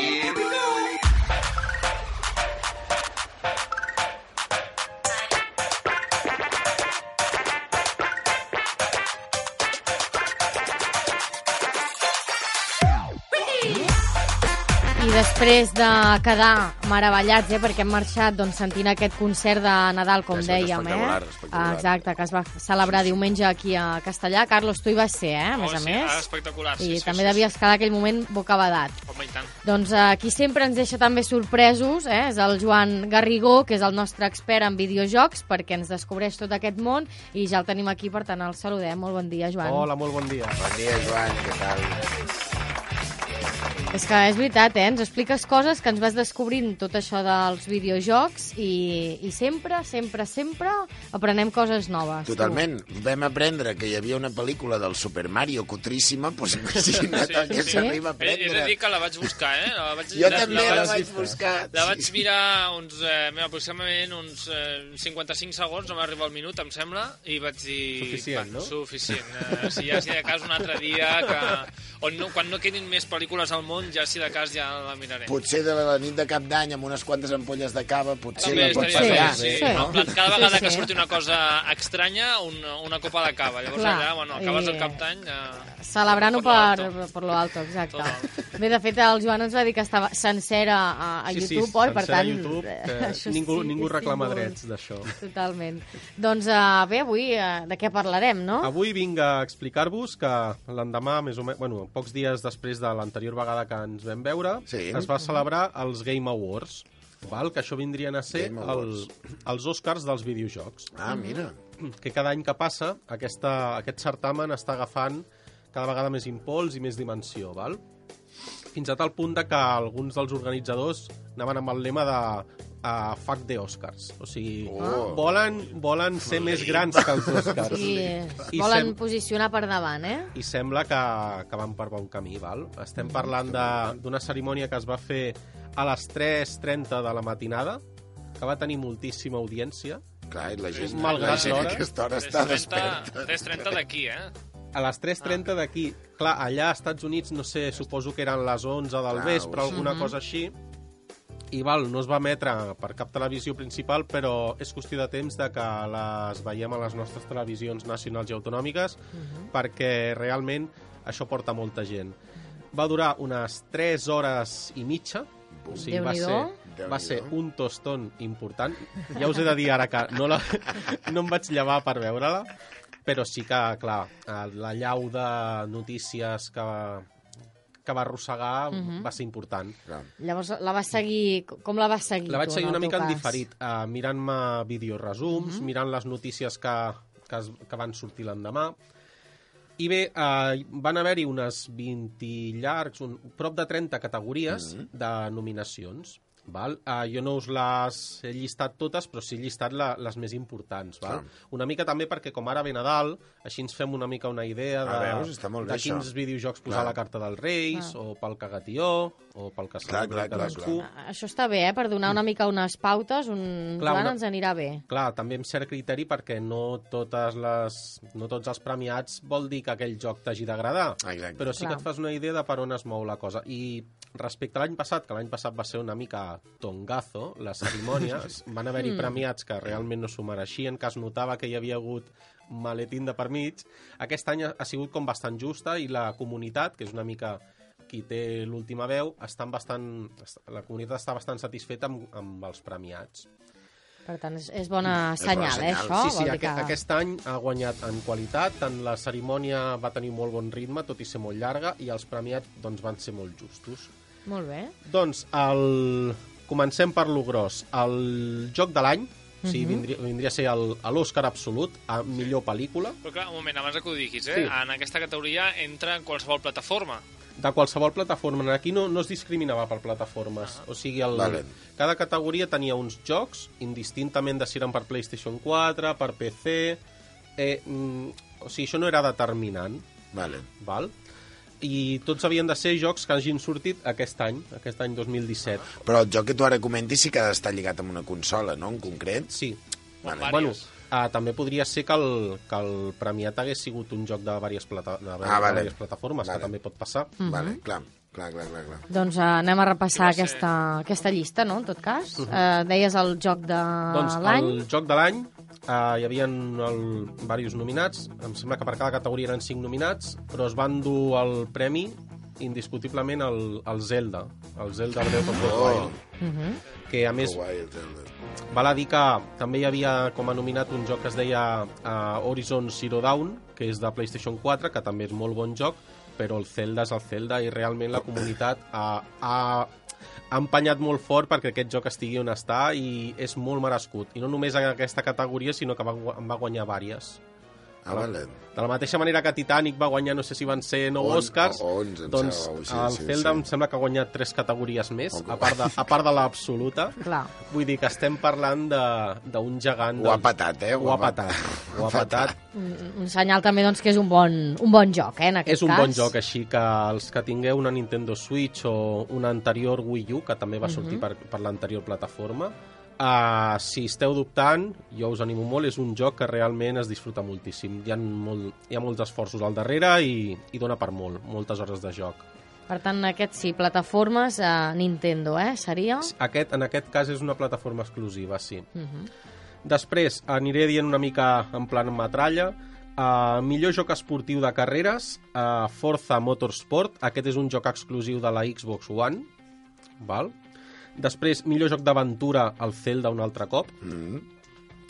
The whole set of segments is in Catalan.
I després de quedar meravellats, eh, perquè hem marxat doncs, sentint aquest concert de Nadal, com sigut dèiem, eh? espectacular, espectacular. Exacte, que es va celebrar diumenge aquí a Castellà. Carlos, tu hi vas ser, eh, a més oh, a sí, més. Ah, espectacular, sí, I sí, també sí, devies quedar aquell moment bocabadat. Home, i tant. Doncs eh, qui sempre ens deixa també sorpresos eh, és el Joan Garrigó, que és el nostre expert en videojocs, perquè ens descobreix tot aquest món i ja el tenim aquí, per tant el saludem. Molt bon dia, Joan. Hola, molt bon dia. Bon dia, Joan, què tal? És que és veritat, eh? Ens expliques coses que ens vas descobrint tot això dels videojocs i, i sempre, sempre, sempre aprenem coses noves. tu. Totalment. Vam aprendre que hi havia una pel·lícula del Super Mario cutríssima, doncs imagina't el que s'arriba a He, he de aprendre. dir que la vaig buscar, eh? La vaig, Jo també la vaig buscar. La vaig Sí, sí. mirar uns, eh, aproximadament uns eh, 55 segons, no m'arriba al minut, em sembla, i vaig dir... Suficient, no? Suficient. Eh, si ja, si de cas un altre dia, que, on no, quan no quedin més pel·lícules al món, ja si de cas ja la miraré. Potser de la nit de cap d'any amb unes quantes ampolles de cava, potser També la pots fallar. sí. Sí. En plan, cada Sí, vegada sí. que surti una cosa estranya, una, una copa de cava. Llavors Clar, allà, bueno, acabes i- el cap d'any... Eh, Celebrant-ho por lo per, alto. per lo alto, exacte. Total. Bé, de fet, el Joan ens va dir que estava sencera a, a sí, YouTube, sí, oi? Per tant, a YouTube, eh, que ningú, sí, ningú reclama drets d'això. Totalment. Doncs uh, bé, avui uh, de què parlarem, no? Avui vinc a explicar-vos que l'endemà, més o menys, bueno, pocs dies després de l'anterior vegada que ens vam veure, Sí. es va celebrar els Game Awards, val? que això vindrien a ser el, els Oscars dels videojocs. Ah, mira. que cada any que passa aquesta, aquest certamen està agafant cada vegada més impuls i més dimensió, val? fins a tal punt de que alguns dels organitzadors anaven amb el lema de uh, fuck the Oscars. O sigui, Oh. volen, volen ser més grans que els Oscars. I es I volen sem- posicionar per davant, eh? i sembla que, que van per bon camí, val? Estem parlant de- d'una cerimònia que es va fer a les 3.30 de la matinada, que va tenir moltíssima audiència. Clar, i la gent, Malgrat la gent a l'hora. aquesta hora està 3.30 desperta. 3.30 d'aquí, eh? A les 3.30 d'aquí. Clar, allà als Estats Units, no sé, suposo que eren les 11 del Clar, vespre, alguna cosa així. I val, no es va emetre per cap televisió principal, però és qüestió de temps de que les veiem a les nostres televisions nacionals i autonòmiques, perquè realment això porta molta gent. Va durar unes 3 hores i mitja, o sigui, va ser, va ser un tostón important. Ja us he de dir ara que no, la, no em vaig llevar per veure-la, però sí que, clar, eh, la llau de notícies que, que va arrossegar va ser important. Clar. Llavors, la vas seguir... Com la vas seguir, La vaig tu, seguir una mica en cas? diferit, uh, mirant-me videoresums, mirant les notícies que, que, es, que van sortir l'endemà. I bé, uh, van haver-hi unes 20 llargs, un, prop de 30 categories de nominacions. Val? Uh, jo no us les he llistat totes, però sí he llistat la, les més importants. Val? Una mica també perquè, com ara ve Nadal, així ens fem una mica una idea de, Ah, veus? Està molt bé, de quins això. videojocs posar Clar. a la carta dels Reis, o pel cagatió, o pel que clar, cadascú. clar. Això està bé, eh? Per donar una mica unes pautes, un Clar, Joan una- ens anirà bé. Clar, també amb cert criteri perquè no, totes les, no tots els premiats vol dir que aquell joc t'hagi d'agradar. Però sí Clar. que et fas una idea de per on es mou la cosa. I respecte a l'any passat, que l'any passat va ser una mica tongazo, les cerimònies, van haver-hi premiats que realment no s'ho mereixien, que es notava que hi havia hagut maletín de per mig. Aquest any ha sigut com bastant justa i la comunitat, que és una mica qui té l'última veu, estan bastant, la comunitat està bastant satisfeta amb, amb els premiats. Per tant, és, és bona És bona senyal, eh, senyal. això? Sí, sí, dir aquest, aquest any ha guanyat en qualitat, tant la cerimònia va tenir molt bon ritme, tot i ser molt llarga, i els premiats doncs, van ser molt justos. Molt bé. Doncs el... comencem per lo gros. El joc de l'any, o sigui, Mhm. vindria, vindria a ser l'Oscar absolut, a millor pel·lícula. Però clar, un moment, abans que ho diguis, eh? Sí. En aquesta categoria entra en qualsevol plataforma. de qualsevol plataforma. Aquí no, no es discriminava per plataformes. O sigui, el, Vale. cada categoria tenia uns jocs, indistintament de si eren per PlayStation 4, per PC... Eh, mm, o sigui, això no era determinant, Vale. val? I tots havien de ser jocs que hagin sortit aquest any, aquest any 2017. Però el joc que tu ara comentes sí que ha d'estar lligat amb una consola, no?, en concret? Sí. Vale. Bueno, uh, també podria ser que el, que el premiat hagués sigut un joc de diverses, plata, de, Ah, vale. diverses plataformes, Vale. que també pot passar. Vale, clar, clar, clar, clar. clar. Doncs uh, anem a repassar aquesta, aquesta llista, no?, en tot cas. Uh, deies el joc de Doncs l'any. el joc de l'any uh, hi havia el, diversos nominats, em sembla que per cada categoria eren cinc nominats, però es van dur el premi indiscutiblement el, el Zelda, el Zelda Breath of the Oh. Wild, que a més Zelda. val a dir que també hi havia com a nominat un joc que es deia uh, Horizon Zero Dawn, que és de PlayStation 4, que també és molt bon joc, però el Zelda és el Zelda i realment la comunitat ha, ha, ha empenyat molt fort perquè aquest joc estigui on està i és molt merescut. I no només en aquesta categoria, sinó que va, en va guanyar vàries. Ah, vale. De la mateixa manera que Titanic va guanyar, no sé si van ser 9 On- Oscars, o 11, em doncs sembla, així, el sí, Zelda sí. em sembla que ha guanyat tres categories més, a part de, a part de l'absoluta. Vull dir que estem parlant de- d'un gegant... Ho ha patat, eh? Ho ha patat. Ho ha patat. Un, un senyal també doncs, que és un bon, un bon joc, eh, en aquest És un cas. bon joc, així que els que tingueu una Nintendo Switch o una anterior Wii U, que també va sortir per, per l'anterior plataforma, uh, si esteu dubtant, jo us animo molt, és un joc que realment es disfruta moltíssim. Hi ha, molt, hi ha molts esforços al darrere i, i dona per molt, moltes hores de joc. Per tant, aquest sí, plataformes a Nintendo, eh, seria? Aquest, en aquest cas és una plataforma exclusiva, sí. Uh -huh. Després aniré dient una mica en plan metralla. Uh, millor joc esportiu de carreres, uh, Forza Motorsport. Aquest és un joc exclusiu de la Xbox One. Val? Després, millor joc d'aventura, el Zelda un altre cop. Mm.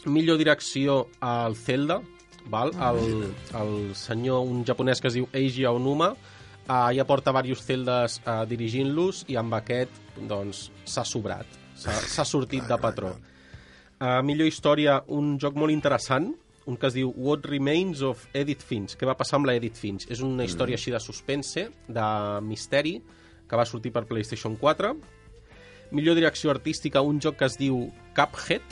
Millor direcció, el Zelda. Val? El, el senyor, un japonès que es diu Eiji Aonuma, uh, ja porta diversos Zeldas uh, dirigint-los i amb aquest doncs, s'ha sobrat. S'ha sortit de patró. Uh, millor història, un joc molt interessant, un que es diu What Remains of Edith Finch. Què va passar amb la Edith Finch? És una història així de suspense, de misteri, que va sortir per PlayStation 4. Millor direcció artística, un joc que es diu Cuphead,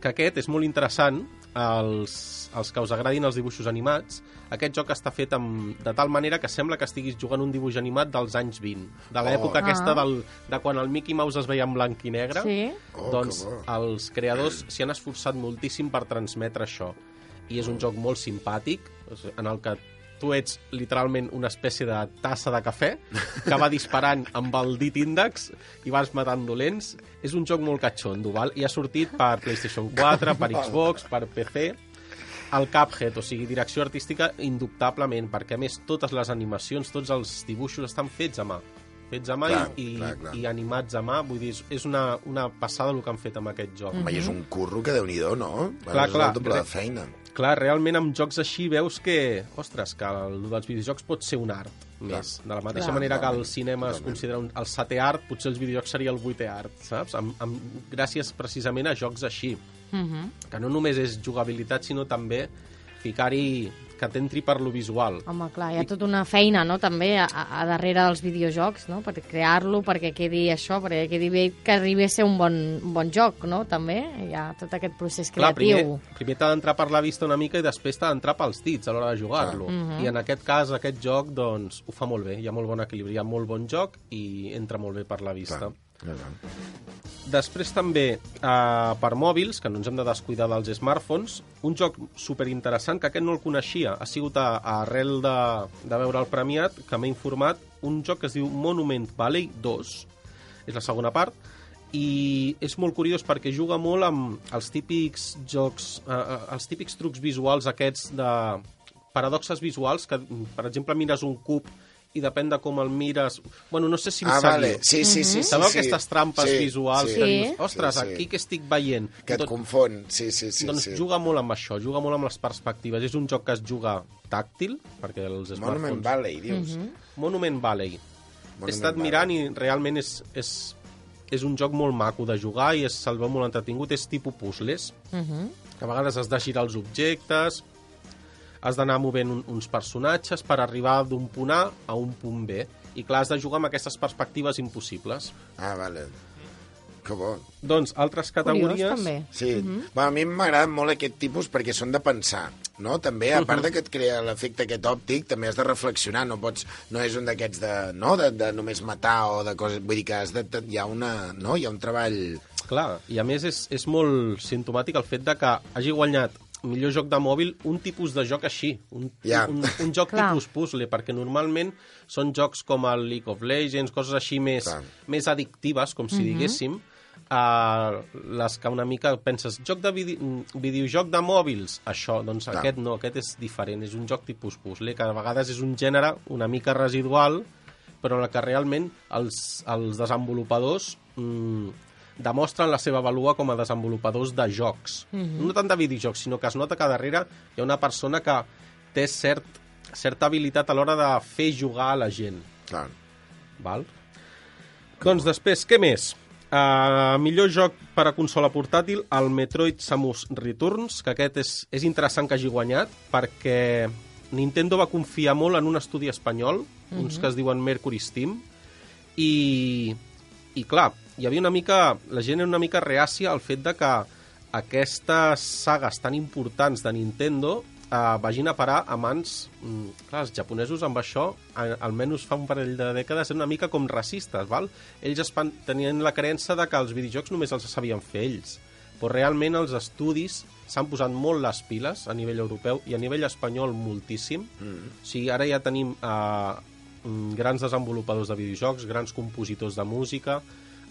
que aquest és molt interessant, els, els que us agradin els dibuixos animats, aquest joc està fet amb, de tal manera que sembla que estiguis jugant un dibuix animat dels anys 20, de l'època Oh. aquesta Ah. del, de quan el Mickey Mouse es veia en blanc i negre. Sí. Oh, doncs que bo. els creadors s'hi han esforçat moltíssim per transmetre això. I és un joc molt simpàtic, en el que tu ets literalment una espècie de tassa de cafè que va disparant amb el dit índex i vas matant dolents. És un joc molt catxondo, val? I ha sortit per PlayStation 4, per Xbox, per PC el Cuphead, o sigui, direcció artística indubtablement, perquè a més totes les animacions, tots els dibuixos estan fets a mà fets a mà Clar, i, i, clar, clar. i animats a mà, vull dir, és- és una, una passada el que han fet amb aquest joc. Home, i és un curro que déu-n'hi-do, no? Clar, és clar. doble de feina. Clar, realment amb jocs així veus que, ostres, que el dels videojocs pot ser un art més. De la mateixa Clar. manera que el cinema es considera un, el setè art, potser els videojocs seria el vuitè art, saps? Amb, amb, gràcies precisament a jocs així, Uh -huh. que no només és jugabilitat, sinó també ficar-hi que t'entri per lo visual. Home, clar, hi ha tota una feina, no?, també a, a a darrere dels videojocs, no?, per crear-lo, perquè quedi això, perquè quedi bé que arribi a ser un bon, un bon joc, no?, també. Hi ha tot aquest procés Clar, primer, creatiu. primer t'ha d'entrar per la vista una mica i després t'ha d'entrar pels dits a l'hora de jugar-lo. I en aquest cas, aquest joc, doncs, ho fa molt bé. Hi ha molt bon equilibri, hi ha molt bon joc i entra molt bé per la vista. Clar, clar. Després també, eh, per mòbils, que no ens hem de descuidar dels smartphones, un joc superinteressant, que aquest no el coneixia, ha sigut a, a arrel de, de veure el premiat, que m'ha informat, un joc que es diu Monument Valley 2, és la segona part, i és molt curiós perquè juga molt amb els típics jocs, eh, eh, els típics trucs visuals aquests de paradoxes visuals, que, per exemple, mires un cub i depèn de com el mires... Bueno, no sé si em Ah, seguiu. vale. Sí, sí, sí. sí, Sabeu sí. aquestes trampes Sí, visuals sí. que dius, ostres, Sí, sí. aquí què estic veient? Que et Tot- confon. Sí, sí, sí. doncs sí. juga molt amb això, juga molt amb les perspectives. És un joc que es juga tàctil, perquè els Monument smartphones... Valley, dius. Monument Valley. Monument He estat Valley. mirant i realment és, és, és un joc molt maco de jugar i és, se'l veu molt entretingut. És tipus puzzles, Uh -huh. que a vegades has de girar els objectes, has d'anar movent un, uns personatges per arribar d'un punt A a un punt B. I clar, has de jugar amb aquestes perspectives impossibles. Ah, vale. Que bo. Doncs, altres Curiós, categories... també. Sí, uh -huh. bueno, a mi m'agrada molt aquest tipus perquè són de pensar, no? També, a part de que et crea l'efecte aquest òptic, també has de reflexionar, no pots, no és un d'aquests de, no? de, de només matar o de coses, vull dir que has de, hi ha una, no? hi ha un treball... Clar, i a més és, és molt sintomàtic el fet de que hagi guanyat millor joc de mòbil un tipus de joc així, un, Ja. un, un joc Clar. tipus puzzle, perquè normalment són jocs com el League of Legends, coses així més, Clar. més addictives, com si diguéssim, uh, les que una mica penses, joc de vide videojoc de mòbils, això, doncs Clar. aquest no, aquest és diferent, és un joc tipus puzzle, que a vegades és un gènere una mica residual, però en el que realment els, els desenvolupadors mm, demostren la seva valua com a desenvolupadors de jocs. Mm -hmm. No tant de videojocs, sinó que es nota que darrere hi ha una persona que té cert, certa habilitat a l'hora de fer jugar a la gent. Clar. Val? Doncs després, què més? Uh, millor joc per a consola portàtil, el Metroid Samus Returns, que aquest és, és interessant que hagi guanyat, perquè Nintendo va confiar molt en un estudi espanyol, uns que es diuen Mercury Steam, i, i clar, hi havia una mica, la gent era una mica reàcia al fet de que aquestes sagues tan importants de Nintendo eh, vagin a parar a mans... Mm, clar, els japonesos amb això, a, almenys fa un parell de dècades, eren una mica com racistes, val? Ells es pan, tenien la creença de que els videojocs només els sabien fer ells. Però realment els estudis s'han posat molt les piles a nivell europeu i a nivell espanyol moltíssim. Mm. O sigui, ara ja tenim eh, mm, grans desenvolupadors de videojocs, grans compositors de música,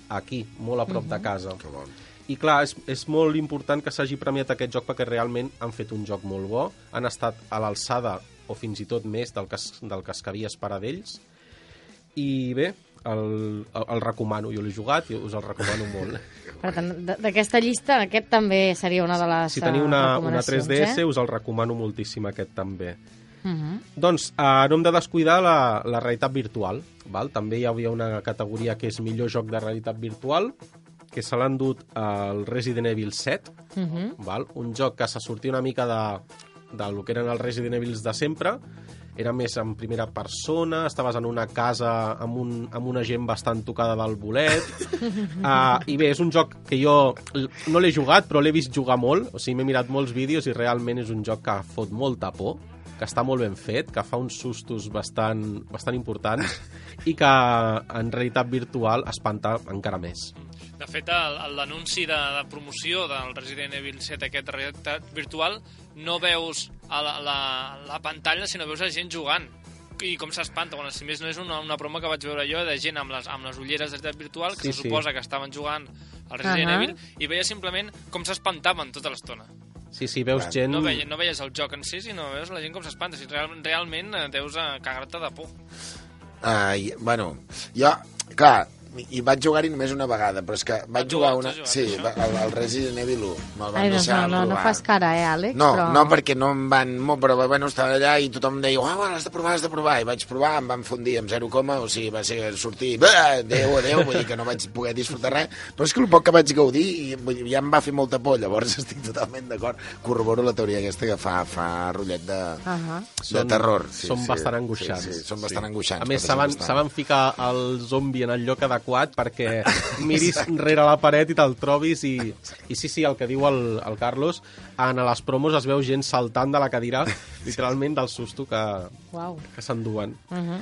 aquí, molt a prop de casa. Que bo. I clar, és, és molt important que s'hagi premiat aquest joc perquè realment han fet un joc molt bo, han estat a l'alçada o fins i tot més del que, es- del que es cabia esperar d'ells. I bé, el, el, el recomano, jo l'he jugat i us el recomano molt. Per tant, d'aquesta llista, aquest també seria una de les Si teniu eh, una, una recomanacions, 3DS, Eh? us el recomano moltíssim aquest també. Uh -huh. Doncs eh, no hem de descuidar la, la realitat virtual. Val? També hi havia una categoria que és millor joc de realitat virtual, que se l'han dut al Resident Evil 7, Uh -huh. val? un joc que se sortia una mica de, de lo que eren els Resident Evils de sempre, era més en primera persona, estaves en una casa amb, un, amb una gent bastant tocada del bolet. Uh, I bé, és un joc que jo no l'he jugat, però l'he vist jugar molt. O sigui, m'he mirat molts vídeos i realment és un joc que fot molta por, que està molt ben fet, que fa uns sustos bastant, bastant importants i que en realitat virtual espanta encara més. De fet, l'anunci de, de promoció del Resident Evil 7, aquest realitat virtual, no veus a la, la, la pantalla, sinó veus a gent jugant i com s'espanta, bueno, si més no és una, una broma que vaig veure jo de gent amb les, amb les ulleres de realitat virtual que Sí, se sí. suposa que estaven jugant al Resident Ahà. Evil i veia simplement com s'espantaven tota l'estona. Sí, sí, veus Clar. gent... No, veia, no veies el joc en si, sinó veus la gent com s'espanta. Si real, realment eh, deus a cagar-te de por. Uh, i, bueno, jo, clar, i vaig jugar-hi només una vegada, però és que vaig Ah, jugar una... jugat, Sí, el, el Resident Evil 1, me'l van Ai, doncs deixar no, no, no fas cara, eh, Àlex? No, però... no, perquè no em van... Molt, però bueno, estava allà i tothom deia, oh, bueno, has de provar, has de provar. I vaig provar, em van fundir amb 0, o sigui, va ser sortir, "Bah, adéu, adéu, vull dir que no vaig poder disfrutar res. Però és que el poc que vaig gaudir i, vull dir, ja em va fer molta por, llavors estic totalment d'acord. Corroboro la teoria aquesta que fa, fa rotllet de, Ahà. de terror. Sí, són sí, bastant angoixants. Sí, sí, són bastant angoixants. A més, saben, saben ficar el zombi en el lloc adequat perquè miris rere la paret i te'l trobis i, i sí, sí, el que diu el, el Carlos, en les promos es veu gent saltant de la cadira, literalment del susto que, que s'enduen. Uh -huh.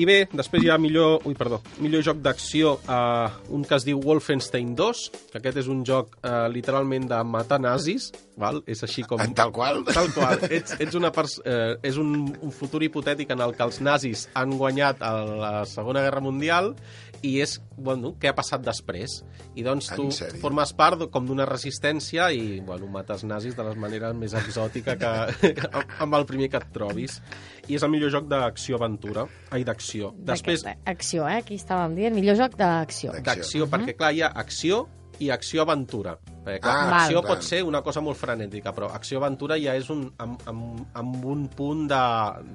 I bé, després hi ha millor, ui, perdó, millor joc d'acció, eh, un que es diu Wolfenstein 2, que aquest és un joc eh, literalment de matar nazis, val? és així com... En tal qual. Tal qual. Ets, ets una pers eh, és un, un futur hipotètic en el que els nazis han guanyat a la Segona Guerra Mundial i és, bueno, què ha passat després. I doncs tu formes part com d'una resistència i, bueno, mates nazis de les maneres més exòtica que amb- amb el primer que et trobis. I és el millor joc d'acció-aventura. Ai, d'acció. Després, Acció, eh? Aquí estàvem dient. Millor joc d'acció. D'acció. d'acció, perquè clar, hi ha acció i acció-aventura. Perquè, clar, Ah, acció val. pot ser una cosa molt frenètica, però acció-aventura ja és un, amb, amb, amb un punt de,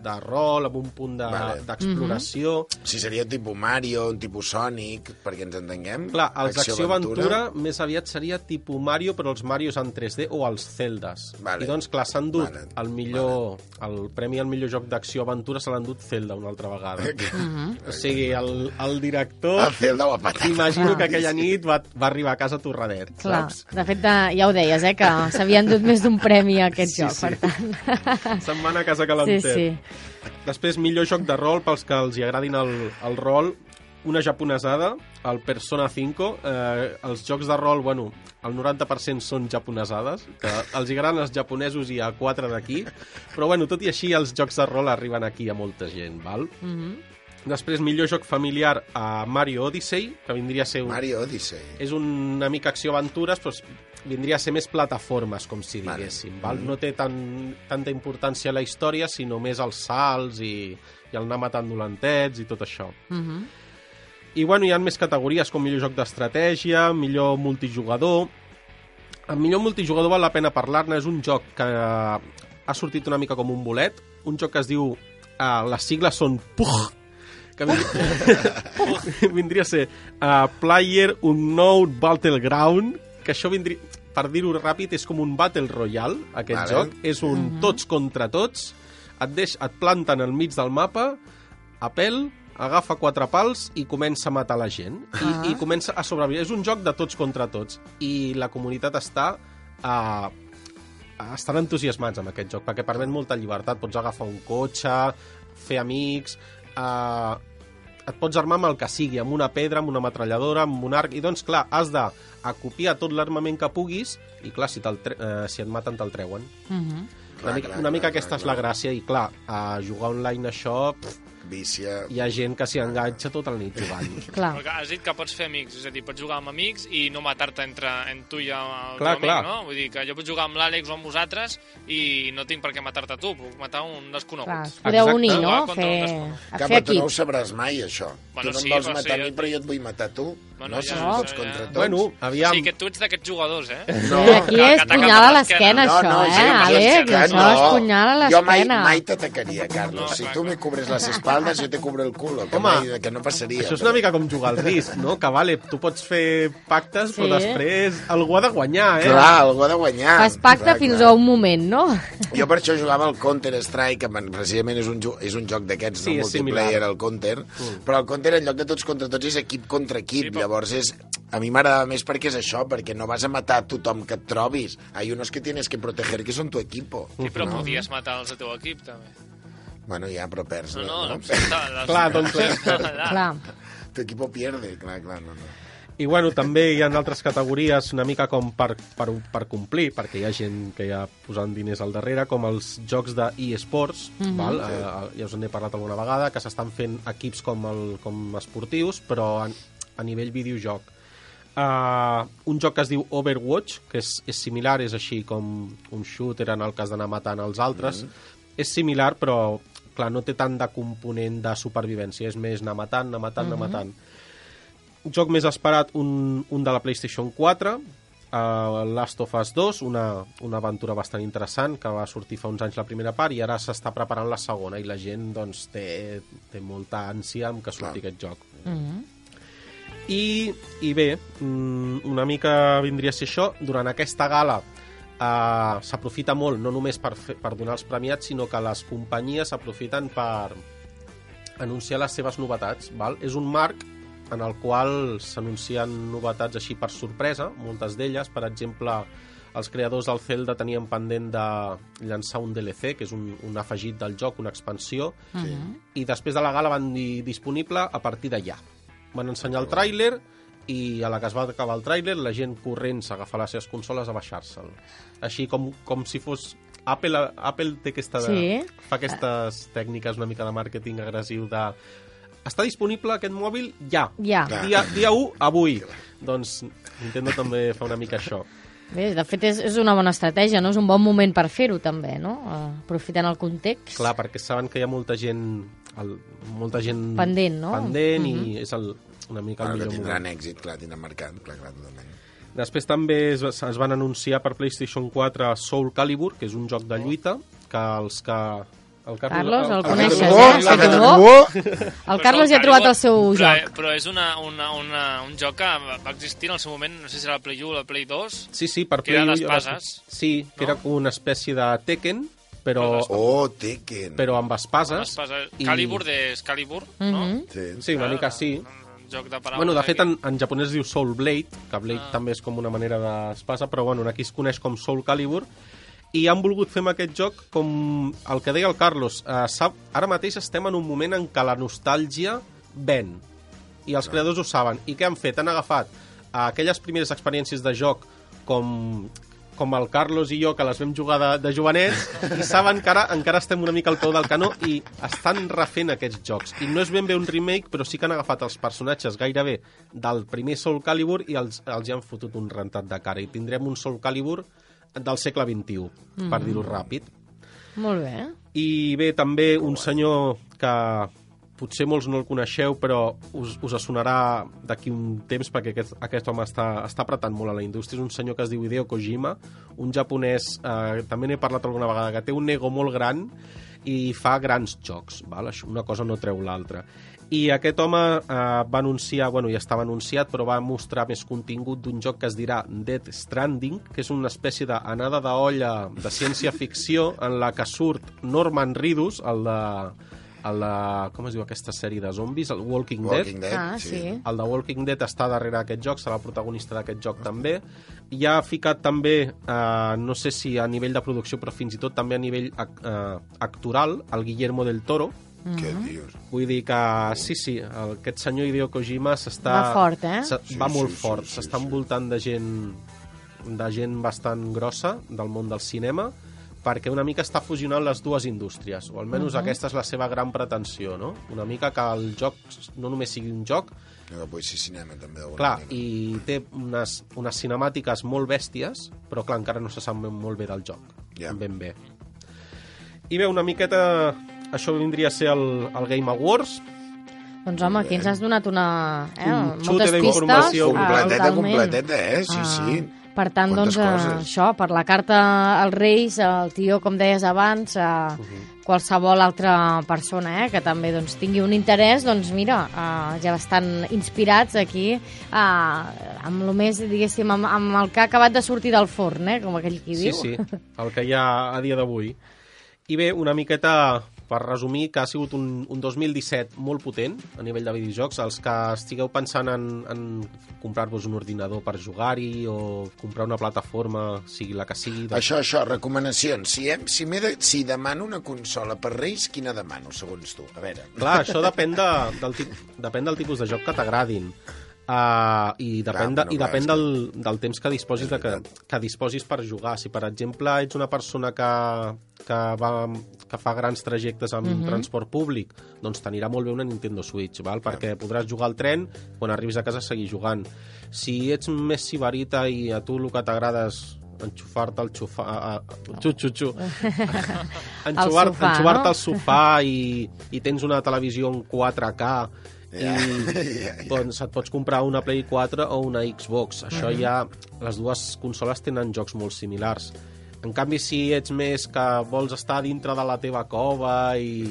de rol, amb un punt de- Vale. d'exploració... Si seria un tipus Mario, un tipus Sonic, perquè ens entenguem. Clar, els acció-aventura més aviat seria tipus Mario, però els Marios en 3D o els Zeldas. Vale. I doncs, clar, s'han dut Vale. el millor... El premi al millor joc d'acció-aventura se l'han dut Zelda una altra vegada. O sigui, el, el director... El Zelda ho ha patat. Imagino que aquella nit va, va arribar a casa torradet, Clar, saps? De fet, ja ho deies, eh, que s'havien dut més d'un premi a aquest Sí, joc, sí. per tant. Se'n van a casa sí, calentet. sí. Després, millor joc de rol pels que els hi agradin el, el rol, una japonesada, el Persona 5. Eh, els jocs de rol, bueno, el 90% són japonesades, que els hi agraden els japonesos i a quatre d'aquí, però bueno, tot i així els jocs de rol arriben aquí a molta gent, val? Mm Mhm. -hmm. Després, millor joc familiar a Mario Odyssey, que vindria a ser un, Mario Odyssey. és una mica acció-aventures, però vindria a ser més plataformes, com si Vale. diguéssim. Val? No té tan, tanta importància la història, sinó més els salts i, i el anar matant dolentets i tot això. Mhm. I bueno, hi ha més categories, com millor joc d'estratègia, millor multijugador... El millor multijugador val la pena parlar-ne, és un joc que ha sortit una mica com un bolet, un joc que es diu... Uh, les sigles són PUG, que vindria, vindria a ser uh, Player Unknown Battleground, que això vindria, per dir-ho ràpid, és com un Battle Royale, aquest Vale. joc. És un tots contra tots, et, deix, et planten al mig del mapa, a pèl, agafa quatre pals i comença a matar la gent. I, Ah. i comença a sobreviure. És un joc de tots contra tots. I la comunitat està... Uh, estan entusiasmats amb aquest joc, perquè permet molta llibertat. Pots agafar un cotxe, fer amics... Uh, et pots armar amb el que sigui, amb una pedra, amb una metralladora, amb un arc, i doncs, clar, has de acopiar tot l'armament que puguis, i clar, si, eh, si et maten te'l treuen. Mhm. Clar, una mica, clar, una mica clar, aquesta clar, és la clar. gràcia, i clar, a jugar online això, pff, Vícia... hi ha gent que s'hi enganxa tota la nit jugant. Clar. Perquè has dit que pots fer amics, és a dir, pots jugar amb amics i no matar-te entre en tu i el Clar, teu amic, clar. no? Vull dir que jo puc jugar amb l'Àlex o amb vosaltres i no tinc per què matar-te tu, puc matar un Clar, desconegut. es podeu Exacte. unir, no? Un Fer, a Que, fer però tu no ho sabràs mai, això. Bueno, tu no sí, em vols matar sí, a mi, però jo et vull matar tu. Bueno, no, ja- si ja- tots ja- contra tots. Bueno, O aviam... sigui que tu ets d'aquests jugadors, eh? No, aquí és punyal a l'esquena, això, no, eh, Àlex? Que Això és punyal a Jo mai, l'esquena. mai t'atacaria, Carlos. No, si tu me cubres les espaldes, jo te cubro el culo. Que, Home, mai, que no passaria. Això és una mica com jugar al risc, no? Que vale, tu pots fer pactes, Sí. però després algú ha de guanyar, eh? Clar, algú ha de guanyar. Fas pacte Clar, fins clar. a un moment, no? Jo per això jugava al Counter-Strike, que precisament és un, és un joc d'aquests, Sí, no multiplayer, similar. el Counter, però el Counter en lloc de tots contra tots és equip contra equip, Sí, però- llavors és... A mi m'agrada més perquè és això, perquè no vas a matar a tothom que et trobis. Hay unos que tienes que proteger que son tu equipo. Sí, però podies matar els del teu equip, també. Bueno, ja, però perds. No, No, no, no. no? no Clar, doncs- Clar. Tu equipo pierde, clar, clar, no, no. I bueno, també hi ha altres categories una mica com per, per, per complir, perquè hi ha gent que ja posant diners al darrere, com els jocs de eSports, mm -hmm. val? Eh, ja us en he parlat alguna vegada, que s'estan fent equips com, el, com esportius, però a, a nivell videojoc. Uh, un joc que es diu Overwatch, que és, és similar, és així com un shooter en el cas d'anar matant els altres. És similar, però clar, no té tant de component de supervivència, és més anar matant, anar matant, anar matant. Un joc més esperat, un, un de la PlayStation 4, uh, Last of Us 2, una, una aventura bastant interessant que va sortir fa uns anys la primera part i ara s'està preparant la segona i la gent doncs, té, té molta ànsia amb que surti Clar. aquest joc. Mhm. I, i bé, mm, una mica vindria a ser això. Durant aquesta gala eh, s'aprofita molt, no només per, fer, per donar els premiats, sinó que les companyies s'aprofiten per anunciar les seves novetats. Val? És un marc en el qual s'anuncien novetats així per sorpresa, moltes d'elles, per exemple, els creadors del Zelda tenien pendent de llançar un DLC, que és un, un afegit del joc, una expansió, i després de la gala van dir disponible a partir d'allà. Van ensenyar el tràiler i a la que es va acabar el tràiler la gent corrents a agafar les seves consoles a baixar-se'l. Així com, com si fos... Apple, Apple té aquesta de, Sí. fa aquestes tècniques una mica de màrqueting agressiu de està disponible aquest mòbil ja. Ja. Dia, dia 1, avui. Doncs Nintendo també fa una mica això. Bé, de fet, és, és una bona estratègia, no? És un bon moment per fer-ho, també, no? Eh, Aprofitant el context. Clar, perquè saben que hi ha molta gent el, molta gent Pendent, no? pendent i és el, una mica el Claro, que millor tindran moment. èxit, clar, tindran mercat, clar, clar, totalment. Després també es, es van anunciar per PlayStation 4 Soul Calibur, que és un joc de lluita, que els que... El Carlos, el el coneixes, Carlos- eh? el- tu? El Carlos ja ha trobat el seu però, joc. Però és una, una, una, un joc que va existir en el seu moment, no sé si era el Play 1 o el Play 2, Sí, sí, per Que era Play va- d'espases. Sí, que No? era com una espècie de Tekken, però, Oh, Tekken. però amb espases. Espasa, i- Calibur d'Excalibur, no? Mhm. Sí. Sí, una mica sí. Un joc de paraules. Bueno, de fet, en, en japonès es diu Soul Blade, que Blade Ah. també és com una manera d'espasa, però bueno, aquí es coneix com Soul Calibur, i han volgut fer amb aquest joc com el que deia el Carlos. Eh, sap, ara mateix estem en un moment en què la nostàlgia ven, i els creadors ho saben. I què han fet? Han agafat eh, aquelles primeres experiències de joc com com el Carlos i jo, que les vam jugar de, de jovenets, i saben que ara encara estem una mica al peu del canó i estan refent aquests jocs. I no és ben bé un remake, però sí que han agafat els personatges gairebé del primer Soul Calibur i els, els hi han fotut un rentat de cara. I tindrem un Soul Calibur del segle XXI, per dir-ho ràpid. Molt bé. I bé, també un senyor que potser molts no el coneixeu, però us, us sonarà d'aquí un temps perquè aquest, aquest home està, està apretant molt a la indústria. És un senyor que es diu Hideo Kojima, un japonès, eh, també n'he parlat alguna vegada, que té un ego molt gran i fa grans jocs. Val? Això, una cosa no treu l'altra. I aquest home eh, va anunciar, bueno, ja estava anunciat, però va mostrar més contingut d'un joc que es dirà Death Stranding, que és una espècie d'anada d'olla de ciència-ficció en la que surt Norman Reedus, el de, el de... com es diu aquesta sèrie de zombis? El Walking, Walking Dead. Dead. Ah, sí. El de Walking Dead està darrere d'aquest joc, serà el protagonista d'aquest joc també. I ha ficat també, eh, no sé si a nivell de producció, però fins i tot també a nivell eh, actoral, el Guillermo del Toro, Què dius? Vull dir que sí, sí, el, aquest senyor Hideo Kojima s'està... Va fort, eh? se- Sí, va sí, molt sí, fort, sí, s'està sí. envoltant de gent de gent bastant grossa del món del cinema perquè una mica està fusionant les dues indústries, o almenys aquesta és la seva gran pretensió, no? Una mica que el joc no només sigui un joc, No, que pugui ser cinema, també, clar, manera. i té unes, unes cinemàtiques molt bèsties, però clar, encara no se sap molt bé del joc, Ja. ben bé. I bé, una miqueta... Això vindria a ser el, el Game Awards, Doncs home, aquí ens has donat una... Eh, Un xute moltes pistes. d'informació. Ah, Completeta, totalment. completeta, eh? Sí, Ah, sí. Per tant, Quantes doncs, eh, coses. això, per la carta als Reis, el tio, com deies abans, eh, Mhm. qualsevol altra persona eh, que també doncs, tingui un interès, doncs mira, eh, ja estan inspirats aquí eh, amb el més, diguéssim, amb, amb el que ha acabat de sortir del forn, eh, com aquell qui Sí, diu. sí, el que hi ha a dia d'avui. I bé, una miqueta, per resumir, que ha sigut un, un 2017 molt potent a nivell de videojocs. Els que estigueu pensant en, en comprar-vos un ordinador per jugar-hi o comprar una plataforma, sigui la que sigui... doncs- Això, això, recomanacions. Si, hem, si, de, si demano una consola per Reis, quina demano, segons tu? A veure. Clar, això depèn, de, del, tip, depèn del tipus de joc que t'agradin. Uh, i depèn, Clar, de, i bueno, depèn clar, del, del temps que disposis, de que, que disposis per jugar. Si, per exemple, ets una persona que, que, va, que fa grans trajectes amb transport públic, doncs t'anirà molt bé una Nintendo Switch, val? perquè podràs jugar al tren, quan arribis a casa seguir jugant. Si ets més sibarita i a tu el que t'agrada és enxufar-te al xufà... a- a- Xu, xu, xu. Sofà, Enxuvar-te no? al sofà i, i tens una televisió en 4K i Ja, ja, ja. doncs et pots comprar una Play 4 o una Xbox. Això ja... Les dues consoles tenen jocs molt similars. En canvi, si ets més que vols estar dintre de la teva cova i,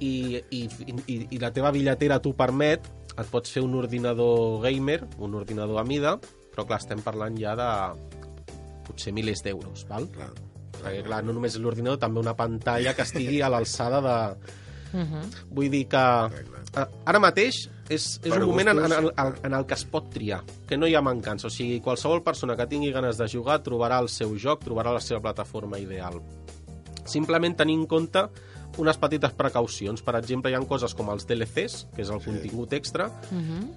i, i, i, i la teva bitlletera t'ho permet, et pots fer un ordinador gamer, un ordinador a mida, però clar, estem parlant ja de potser milers d'euros, val? Clar. Perquè, clar, no només l'ordinador, també una pantalla que estigui a l'alçada de... Vull dir que ara mateix és, és un moment en, en, en, en el que es pot triar, que no hi ha mancança. O sigui, qualsevol persona que tingui ganes de jugar trobarà el seu joc, trobarà la seva plataforma ideal. Simplement tenir en compte unes petites precaucions. Per exemple, hi ha coses com els DLCs, que és el contingut extra,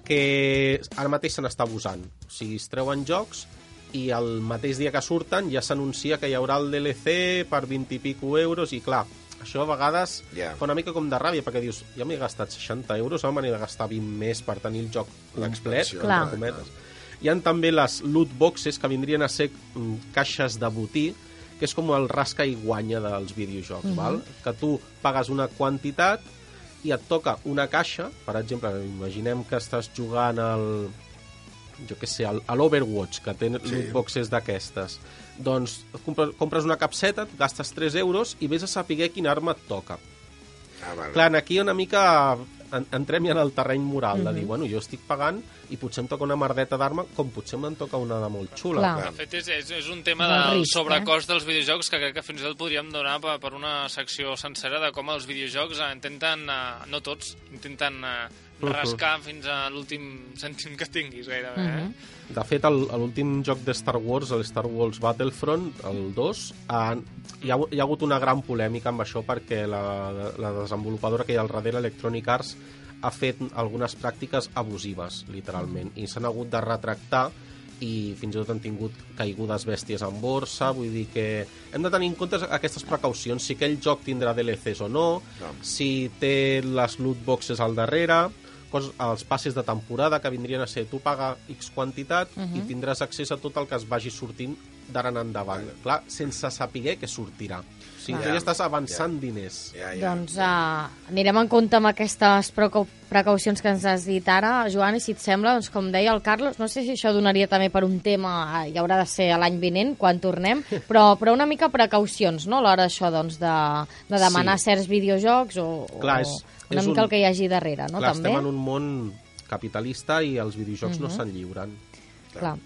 que ara mateix se n'està abusant. O sigui, es treuen jocs i el mateix dia que surten ja s'anuncia que hi haurà el DLC per 20 i pico euros i clar, això a vegades Ja. fa una mica com de ràbia perquè dius, ja m'he gastat 60 euros, ara m'he de gastar 20 més per tenir el joc complet, Clar. cometes. Hi han també les loot boxes que vindrien a ser mm, caixes de botí que és com el rasca i guanya dels videojocs, val? que tu pagues una quantitat i et toca una caixa, per exemple, imaginem que estàs jugant al, jo què sé, a l'Overwatch, que té sí. lootboxes d'aquestes. Doncs compres, una capseta, et gastes 3 euros i vés a saber quina arma et toca. Ah, vale. Clar, aquí una mica en- entrem ja en el terreny moral, de Mhm. dir, bueno, jo estic pagant i potser em toca una merdeta d'arma com potser me'n toca una de molt xula. Clar. De fet, és, és, és un tema del risc, sobrecost dels videojocs que crec que fins i tot podríem donar per, per una secció sencera de com els videojocs eh, intenten, eh, no tots, intenten rascar fins a l'últim cèntim que tinguis gairebé. Eh? De fet, l'últim joc de Star Wars, el Star Wars Battlefront, el 2, ha, hi, ha, hi ha hagut una gran polèmica amb això perquè la, la desenvolupadora que hi ha al darrere, Electronic Arts, ha fet algunes pràctiques abusives, literalment, i s'han hagut de retractar i fins i tot han tingut caigudes bèsties en borsa, vull dir que hem de tenir en compte aquestes precaucions, si aquell joc tindrà DLCs o no, No. si té les loot boxes al darrere, cos, els passes de temporada que vindrien a ser tu paga X quantitat uh -huh. i tindràs accés a tot el que es vagi sortint d'ara en endavant. Clar, sense saber què sortirà. O sigui, Clar. tu ja estàs avançant diners. Ja, ja. Doncs uh, anirem en compte amb aquestes precau precaucions que ens has dit ara, Joan, i si et sembla, doncs, com deia el Carlos, no sé si això donaria també per un tema, eh, i haurà de ser a l'any vinent, quan tornem, però, però una mica precaucions, no?, a l'hora d'això, doncs, de, de demanar Sí. certs videojocs o, Clar, o és- una és mica un- el que hi hagi darrere, no?, Clar, també. estem en un món capitalista i els videojocs no se'n lliuren. Clar.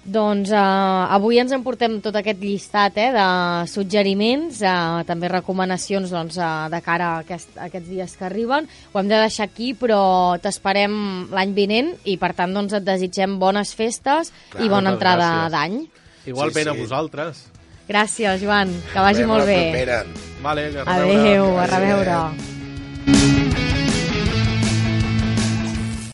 Doncs uh, avui ens emportem tot aquest llistat eh, de suggeriments, uh, també recomanacions doncs, uh, de cara a, aquest, a aquests dies que arriben. Ho hem de deixar aquí, però t'esperem l'any vinent i, per tant, doncs, et desitgem bones festes Clar, i bona entrada d'any. Igualment Sí, a sí. vosaltres. Gràcies, Joan. Que vagi molt bé. Vale, a reveure. Adéu, a reveure.